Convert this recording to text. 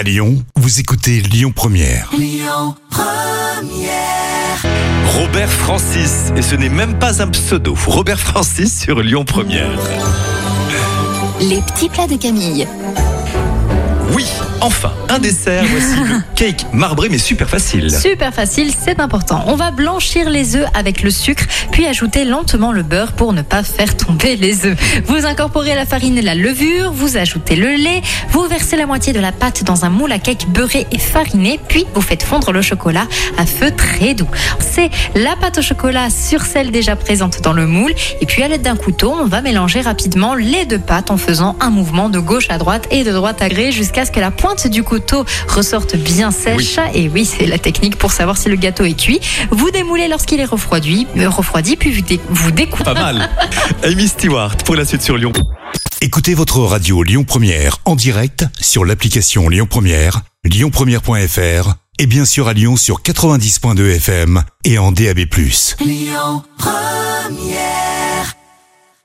À Lyon, vous écoutez Lyon Première. Robert Francis, et ce n'est même pas un pseudo. Robert Francis sur Lyon Première. Les petits plats de Camille. Oui, enfin, un dessert. Voici le cake marbré, mais super facile. Super facile, c'est important. On va blanchir les œufs avec le sucre, puis ajouter lentement le beurre pour ne pas faire tomber les œufs. Vous incorporez la farine et la levure, vous ajoutez le lait, vous versez la moitié de la pâte dans un moule à cake beurré et fariné, puis vous faites fondre le chocolat à feu très doux. C'est la pâte au chocolat sur celle déjà présente dans le moule, et puis à l'aide d'un couteau, on va mélanger rapidement les deux pâtes en faisant un mouvement de gauche à droite et de droite à gauche jusqu'à ce que la pointe du couteau ressorte bien sèche. Et oui, c'est la technique pour savoir si le gâteau est cuit. Vous démoulez lorsqu'il est refroidi, euh, refroidi puis vous, dé- vous découpez. Pas mal. Amy Stewart pour la suite sur Lyon. Écoutez votre radio Lyon Première en direct sur l'application Lyon Première, lyonpremière.fr et bien sûr à Lyon sur 90.2 FM et en DAB+. Lyon Première